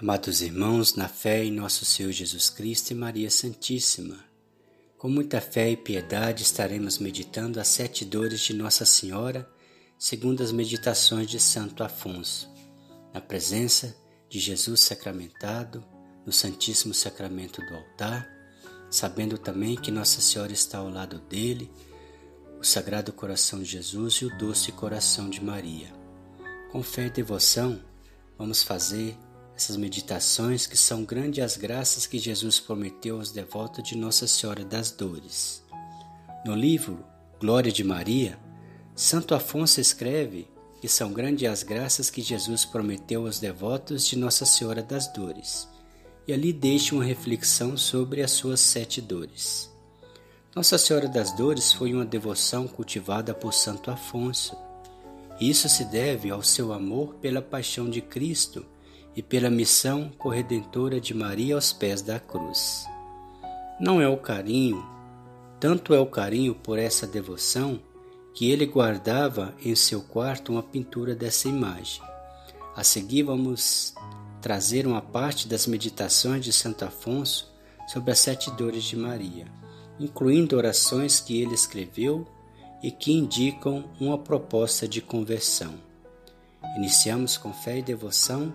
Amados irmãos, na fé em nosso Senhor Jesus Cristo e Maria Santíssima, com muita fé e piedade estaremos meditando as sete dores de Nossa Senhora, segundo as meditações de Santo Afonso, na presença de Jesus sacramentado, no Santíssimo Sacramento do altar, sabendo também que Nossa Senhora está ao lado dele, o Sagrado Coração de Jesus e o Doce Coração de Maria. Com fé e devoção, vamos fazer essas meditações que são grandes as graças que Jesus prometeu aos devotos de Nossa Senhora das Dores. No livro Glória de Maria, Santo Afonso escreve que são grandes as graças que Jesus prometeu aos devotos de Nossa Senhora das Dores, e ali deixa uma reflexão sobre as suas sete dores. Nossa Senhora das Dores foi uma devoção cultivada por Santo Afonso. Isso se deve ao seu amor pela paixão de Cristo e pela missão corredentora de Maria aos pés da cruz. Não é o carinho, tanto é o carinho por essa devoção, que ele guardava em seu quarto uma pintura dessa imagem. A seguir vamos trazer uma parte das meditações de Santo Afonso sobre as sete dores de Maria, incluindo orações que ele escreveu e que indicam uma proposta de conversão. Iniciamos com fé e devoção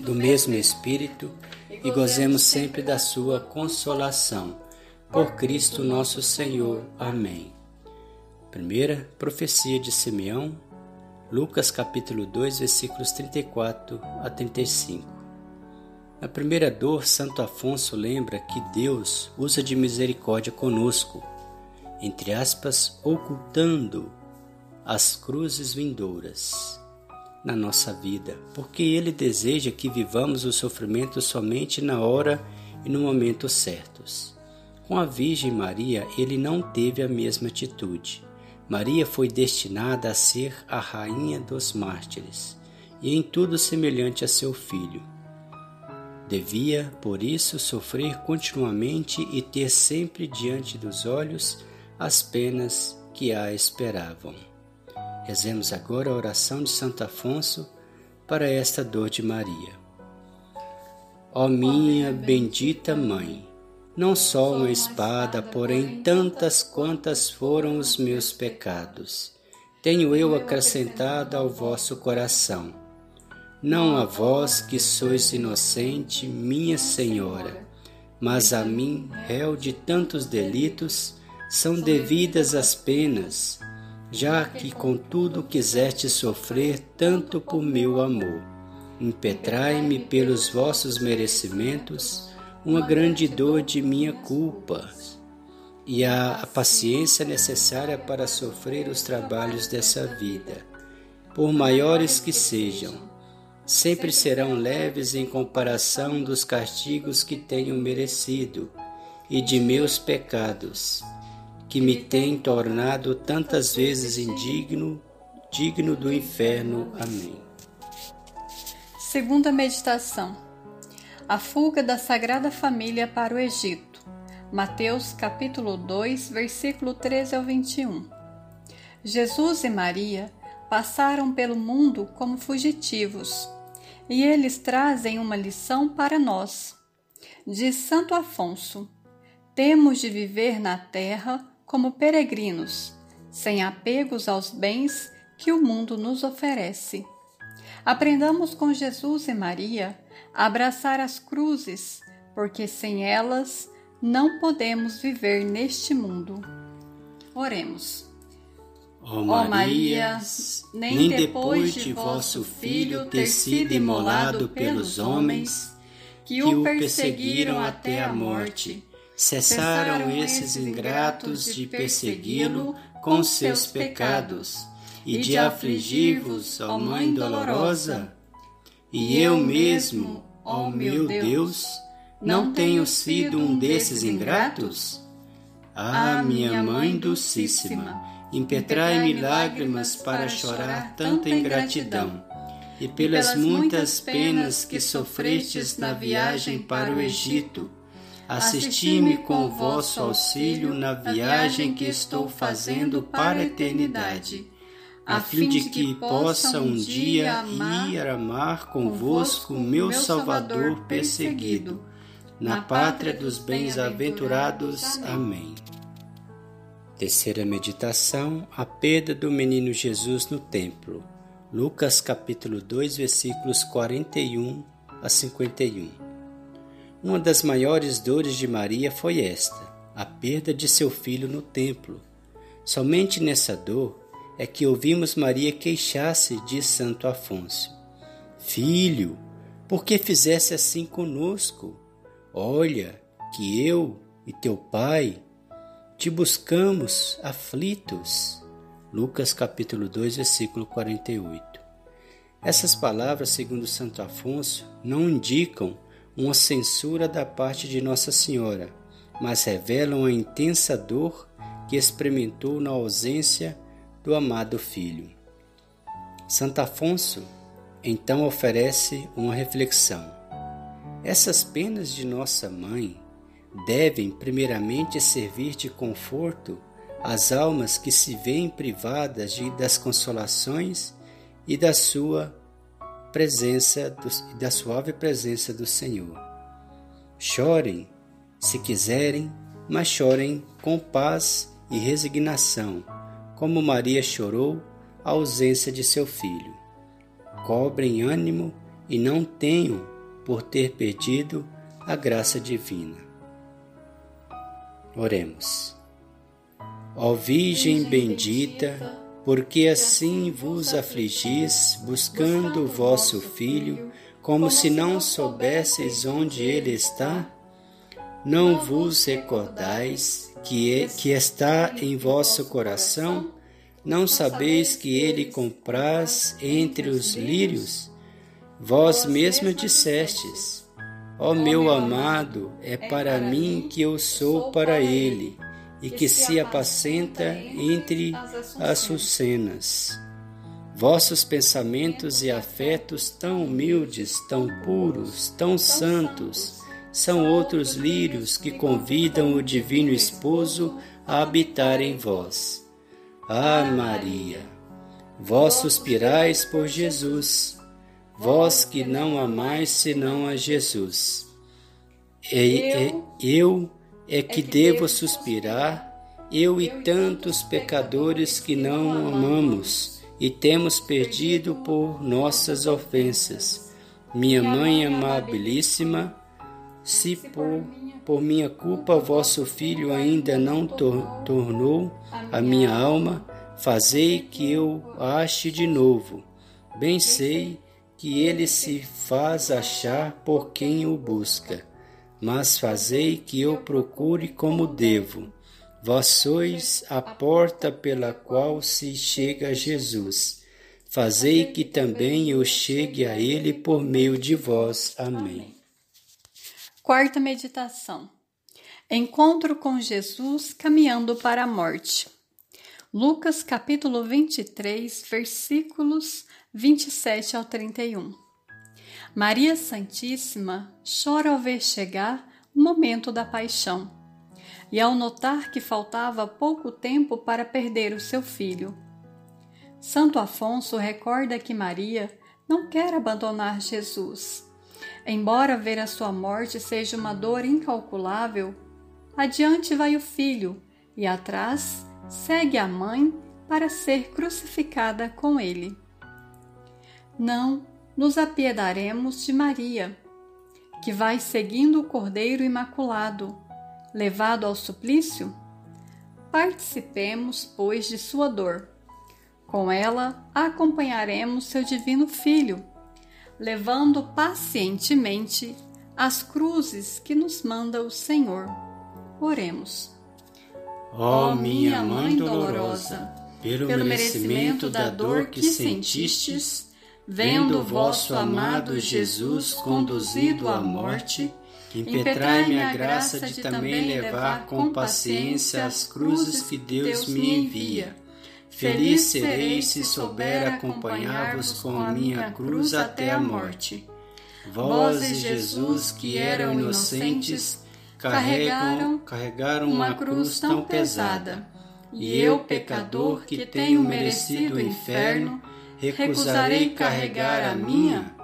do mesmo Espírito e gozemos sempre da Sua consolação. Por Cristo nosso Senhor. Amém. Primeira profecia de Simeão, Lucas capítulo 2, versículos 34 a 35. Na primeira dor, Santo Afonso lembra que Deus usa de misericórdia conosco, entre aspas, ocultando as cruzes vindouras na nossa vida, porque Ele deseja que vivamos o sofrimento somente na hora e no momento certos. Com a Virgem Maria, ele não teve a mesma atitude. Maria foi destinada a ser a rainha dos mártires e em tudo semelhante a seu filho. Devia, por isso, sofrer continuamente e ter sempre diante dos olhos as penas que a esperavam. Rezemos agora a oração de Santo Afonso para esta dor de Maria. Ó minha bendita Mãe, não só uma espada, porém tantas quantas foram os meus pecados, tenho eu acrescentado ao vosso coração. Não a vós que sois inocente, minha Senhora, mas a mim, réu de tantos delitos, são devidas as penas já que contudo quiseste sofrer tanto por meu amor. Impetrai-me pelos vossos merecimentos uma grande dor de minha culpa e a, paciência necessária para sofrer os trabalhos dessa vida, por maiores que sejam, sempre serão leves em comparação dos castigos que tenho merecido e de meus pecados que me tem tornado tantas vezes indigno, digno do inferno. Amém. Segunda meditação. A fuga da Sagrada Família para o Egito. Mateus capítulo 2, versículo 13 ao 21. Jesus e Maria passaram pelo mundo como fugitivos, e eles trazem uma lição para nós. Diz Santo Afonso: Temos de viver na terra como peregrinos, sem apegos aos bens que o mundo nos oferece. Aprendamos com Jesus e Maria a abraçar as cruzes, porque sem elas não podemos viver neste mundo. Oremos. Ó oh Maria, nem depois de vosso Filho ter sido imolado pelos homens, que o perseguiram até a morte, Cessaram esses ingratos de persegui-lo com seus pecados e de afligir-vos, ó Mãe dolorosa? e eu mesmo, ó meu Deus, não tenho sido um desses ingratos? Ah, minha Mãe Dulcíssima, impetrai-me lágrimas para chorar tanta ingratidão, e pelas muitas penas que sofrestes na viagem para o Egito, assisti-me com o vosso auxílio na viagem que estou fazendo para a eternidade a fim de que possa um dia ir amar convosco meu Salvador perseguido, na pátria dos bens-aventurados. Amém. Terceira meditação: a perda do menino Jesus no templo. Lucas capítulo 2, versículos 41 a 51. Uma das maiores dores de Maria foi esta, a perda de seu filho no templo. Somente nessa dor é que ouvimos Maria queixar-se de Santo Afonso: Filho, por que fizesse assim conosco? Olha, que eu e teu pai te buscamos aflitos. Lucas capítulo 2, versículo 48. Essas palavras, segundo Santo Afonso, não indicam uma censura da parte de Nossa Senhora, mas revelam a intensa dor que experimentou na ausência do amado Filho. Santo Afonso então oferece uma reflexão. Essas penas de nossa mãe devem primeiramente servir de conforto às almas que se veem privadas de, das consolações e da sua presença, do, da suave presença do Senhor. Chorem, se quiserem, mas chorem com paz e resignação como Maria chorou a ausência de seu filho. Cobrem ânimo e não tenham por ter perdido a graça divina. Oremos. Ó Virgem bendita, porque assim vos afligis, buscando o vosso Filho, como se não soubesseis onde ele está? Não vos recordais que, é, que está em vosso coração? Não sabeis que ele compraz entre os lírios? Vós mesmo dissestes: Ó meu amado, é para mim que eu sou para ele, e que se apacenta entre as sucenas. Vossos pensamentos e afetos tão humildes, tão puros, tão santos, são outros lírios que convidam o Divino Esposo a habitar em vós. Ah, Maria, vós suspirais por Jesus, vós que não amais senão a Jesus. E, e, eu é que devo suspirar, eu e tantos pecadores que não amamos e temos perdido por nossas ofensas. Minha mãe amabilíssima, se por, por minha culpa vosso filho ainda não tor tornou a minha alma, fazei que eu ache de novo. Bem sei que ele se faz achar por quem o busca, mas fazei que eu procure como devo. Vós sois a porta pela qual se chega a Jesus. Fazei que também eu chegue a ele por meio de vós. Amém. Quarta meditação. Encontro com Jesus caminhando para a morte. Lucas capítulo 23, versículos 27 ao 31. Maria Santíssima chora ao ver chegar o momento da paixão e ao notar que faltava pouco tempo para perder o seu filho. Santo Afonso recorda que Maria não quer abandonar Jesus Embora ver a sua morte seja uma dor incalculável, adiante vai o filho e atrás segue a mãe para ser crucificada com ele. Não nos apiedaremos de Maria, que vai seguindo o Cordeiro Imaculado, levado ao suplício? Participemos, pois, de sua dor. Com ela acompanharemos seu divino Filho levando pacientemente as cruzes que nos manda o Senhor. Oremos. Ó oh, minha Mãe dolorosa, pelo, pelo merecimento da dor que sentistes, vendo vosso amado Jesus conduzido à morte, impetrai-me a graça de também levar com paciência as cruzes que Deus me envia. Feliz serei se souber acompanhar-vos com a minha cruz até a morte. Vós e Jesus, que eram inocentes, carregam, carregaram uma cruz tão pesada. E eu, pecador, que tenho merecido o inferno, recusarei carregar a minha?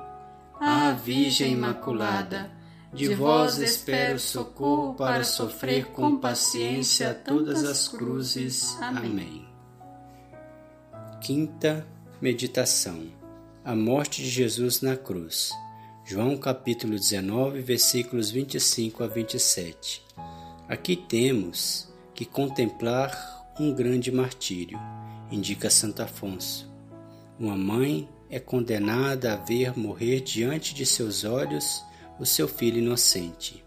Ah, Virgem Imaculada, de vós espero socorro para sofrer com paciência todas as cruzes. Amém. Quinta meditação: A morte de Jesus na cruz. João capítulo 19, versículos 25 a 27. Aqui temos que contemplar um grande martírio, indica Santo Afonso. Uma mãe é condenada a ver morrer diante de seus olhos o seu filho inocente.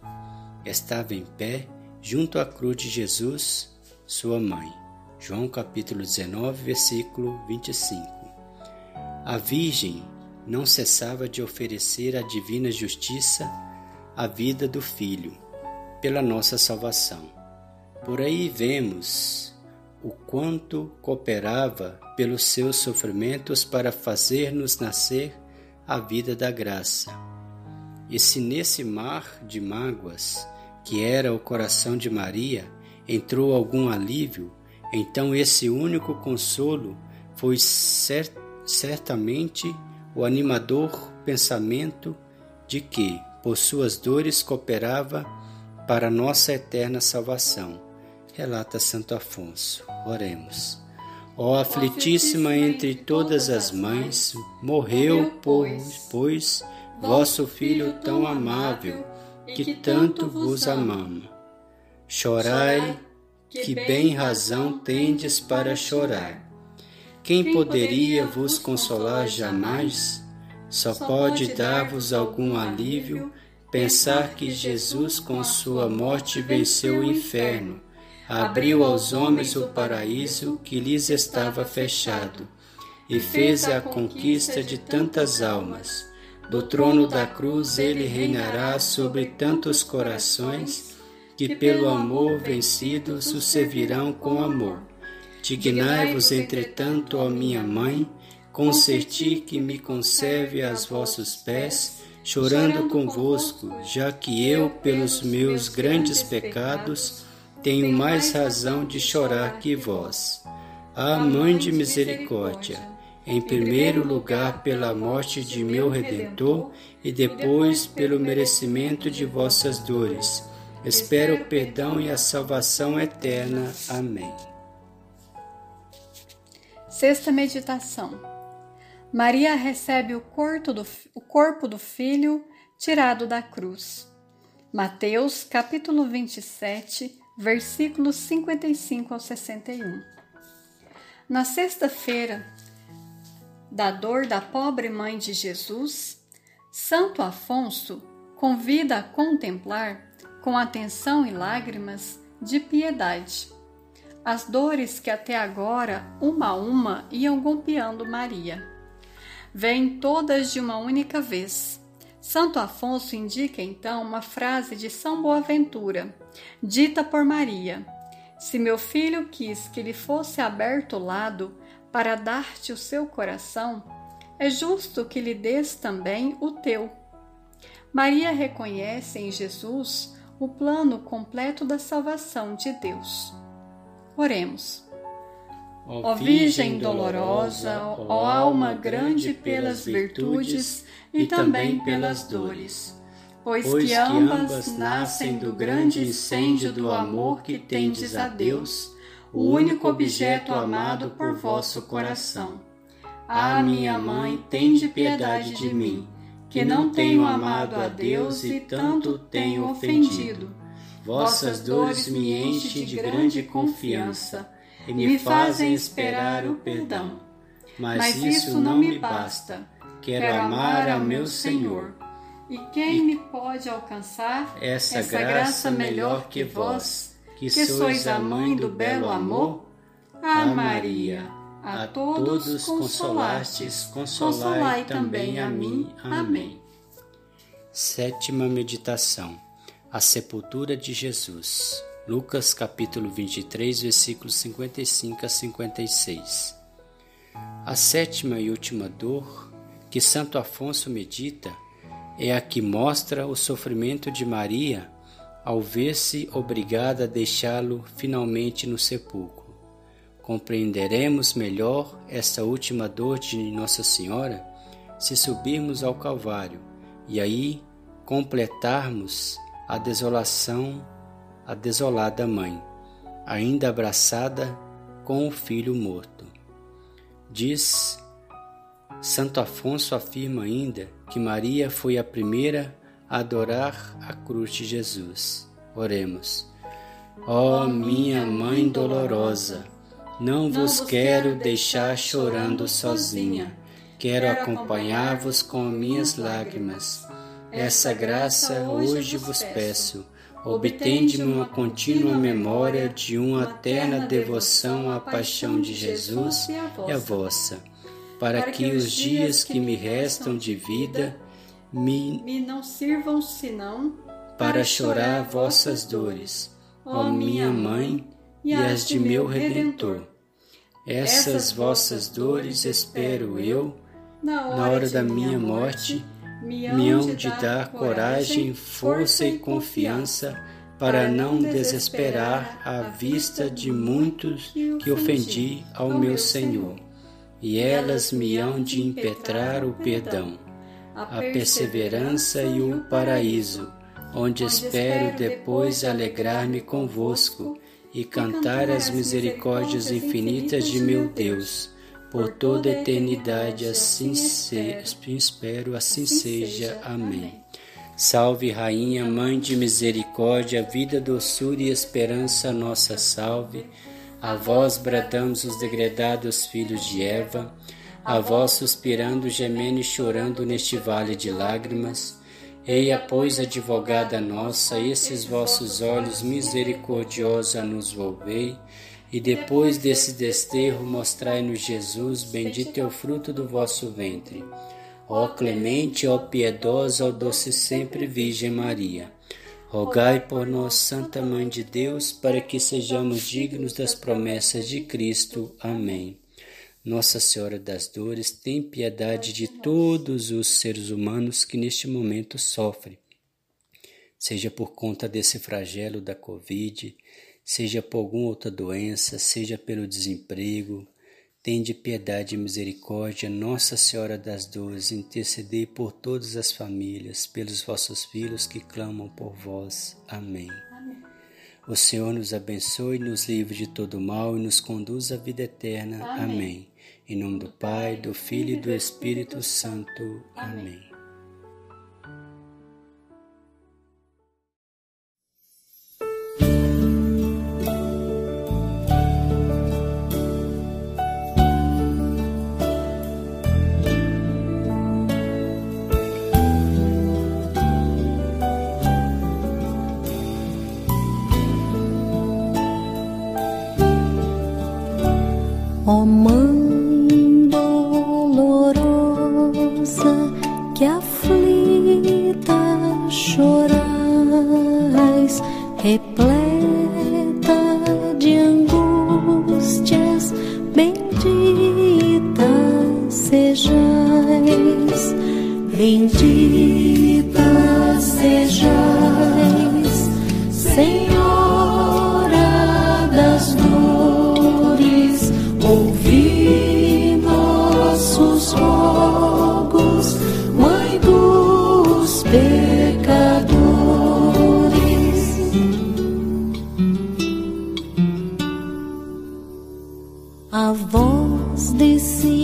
Estava em pé junto à cruz de Jesus, sua mãe. João capítulo 19, versículo 25. A Virgem não cessava de oferecer à divina justiça a vida do Filho, pela nossa salvação. Por aí vemos o quanto cooperava pelos seus sofrimentos para fazer-nos nascer a vida da graça. E se nesse mar de mágoas, que era o coração de Maria, entrou algum alívio, então esse único consolo foi cert certamente o animador pensamento de que, por suas dores, cooperava para nossa eterna salvação, relata Santo Afonso. Oremos. Ó aflitíssima entre todas as mães, morreu, pois, pois vosso Filho tão amável, que tanto vos amama. Chorai, que bem razão tendes para chorar quem poderia vos consolar jamais? Só pode dar-vos algum alívio pensar que Jesus, com sua morte, venceu o inferno, abriu aos homens o paraíso que lhes estava fechado e fez a conquista de tantas almas. Do trono da cruz ele reinará sobre tantos corações que, pelo amor vencidos, o servirão com amor. Dignai-vos, entretanto, ó minha mãe, consentir que me conserve aos vossos pés, chorando convosco, já que eu, pelos meus grandes pecados, tenho mais razão de chorar que vós. Ah, Mãe de Misericórdia, em primeiro lugar pela morte de meu Redentor e depois pelo merecimento de vossas dores. Espero o perdão e a salvação eterna. Amém. Sexta meditação. Maria recebe o corpo, do, o corpo do filho tirado da cruz. Mateus capítulo 27, versículos 55 ao 61. Na sexta-feira da dor da pobre mãe de Jesus, Santo Afonso convida a contemplar com atenção e lágrimas de piedade as dores que até agora, uma a uma, iam golpeando Maria. Vêm todas de uma única vez. Santo Afonso indica então uma frase de São Boaventura, dita por Maria: Se meu filho quis que lhe fosse aberto o lado para dar-te o seu coração, é justo que lhe des também o teu. Maria reconhece em Jesus o plano completo da salvação de Deus. Oremos. Ó Virgem dolorosa, ó alma grande pelas virtudes e também pelas dores, pois que ambas nascem do grande incêndio do amor que tendes a Deus, o único objeto amado por vosso coração. Ah, minha mãe, tende piedade de mim, que não tenho amado a Deus e tanto tenho ofendido. Vossas dores me enchem de grande confiança e me fazem esperar o perdão. Mas isso não me basta. Quero amar ao meu Senhor. E quem me pode alcançar essa, essa graça melhor que vós, que sois a mãe do belo amor? Ah, Maria, a todos consolastes, consolai também a mim. Amém. Sétima meditação. A sepultura de Jesus. Lucas capítulo 23, versículos 55 a 56. A sétima e última dor que Santo Afonso medita é a que mostra o sofrimento de Maria ao ver-se obrigada a deixá-lo finalmente no sepulcro compreenderemos melhor esta última dor de Nossa Senhora se subirmos ao Calvário e aí completarmos a desolação, a desolada mãe, ainda abraçada com o filho morto. Diz Santo Afonso afirma ainda que Maria foi a primeira a adorar a cruz de Jesus. Oremos. Ó oh, minha mãe dolorosa, não vos quero deixar chorando sozinha. Quero acompanhar-vos com minhas lágrimas. Essa graça hoje vos peço. Obtende-me uma contínua memória de uma eterna devoção à paixão de Jesus e à vossa, para que os dias que me restam de vida me, me não sirvam senão para chorar vossas dores, ó minha mãe e as de meu Redentor. Essas vossas dores espero eu, na hora da minha morte, me hão de dar coragem, força e confiança para não desesperar à vista de muitos que ofendi ao meu Senhor, e elas me hão de impetrar o perdão, a perseverança e o paraíso, onde espero depois alegrar-me convosco e cantar as misericórdias infinitas de meu Deus. Por toda a eternidade, assim se, espero, assim seja. Amém. Salve, Rainha, Mãe de Misericórdia, vida, doçura e esperança, nossa salve. A vós bradamos os degredados filhos de Eva, a vós suspirando, gemendo e chorando neste vale de lágrimas. Eia, pois, advogada nossa, esses vossos olhos misericordiosos a nos volvei, e depois desse desterro mostrai-nos Jesus, bendito é o fruto do vosso ventre. Ó clemente, ó piedosa, ó doce sempre Virgem Maria, rogai por nós, Santa Mãe de Deus, para que sejamos dignos das promessas de Cristo. Amém. Nossa Senhora das Dores, tem piedade de todos os seres humanos que neste momento sofrem, seja por conta desse flagelo da Covid, seja por alguma outra doença, seja pelo desemprego. Tende piedade e misericórdia, Nossa Senhora das Dores, intercedei por todas as famílias, pelos vossos filhos que clamam por vós. Amém. Amém. O Senhor nos abençoe, nos livre de todo mal e nos conduz à vida eterna. Amém. Amém. Em nome do Pai, do Filho e do Espírito Santo. Amém. Oh, mãe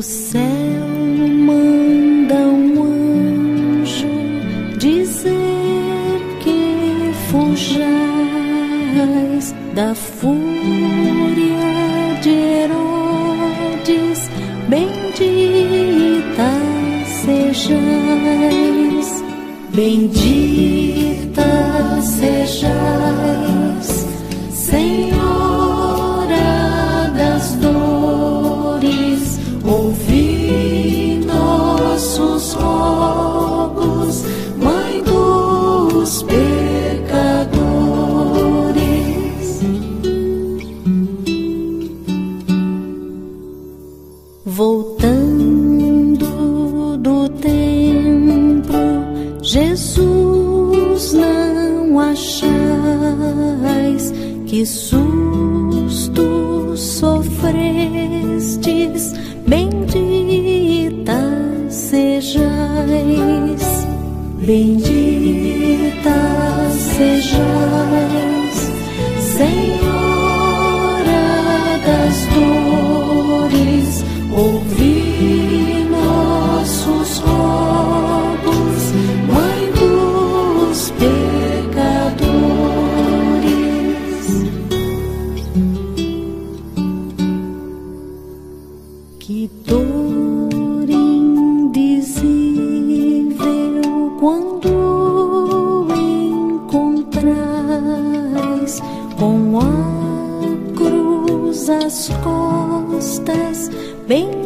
O céu manda um anjo dizer que fujais da fúria de Herodes, bendita sejais, bendita sejais, Senhor. não achais que susto sofrestes, bendita sejais, bendita sejais. as costas, bem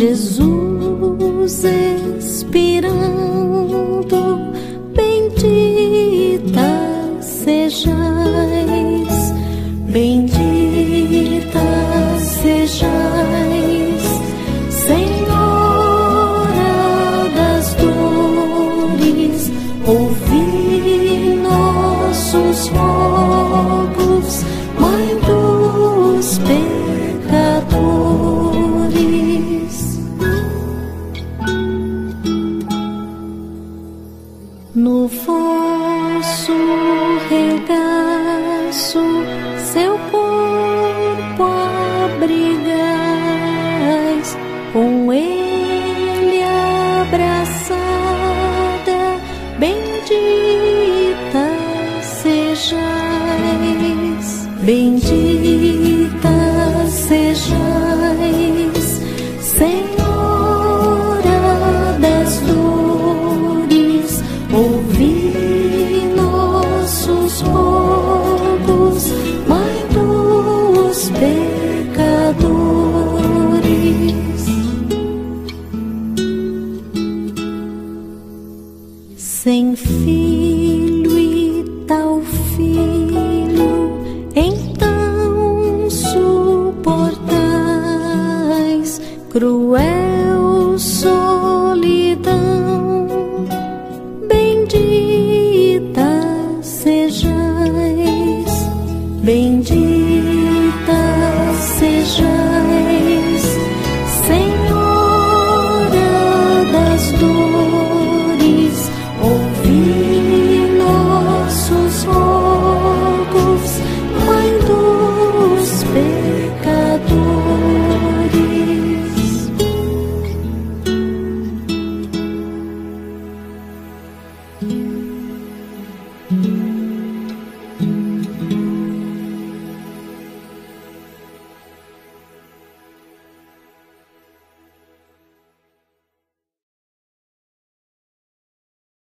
Jesus expirando. abraçada, bendita sejais, bendita.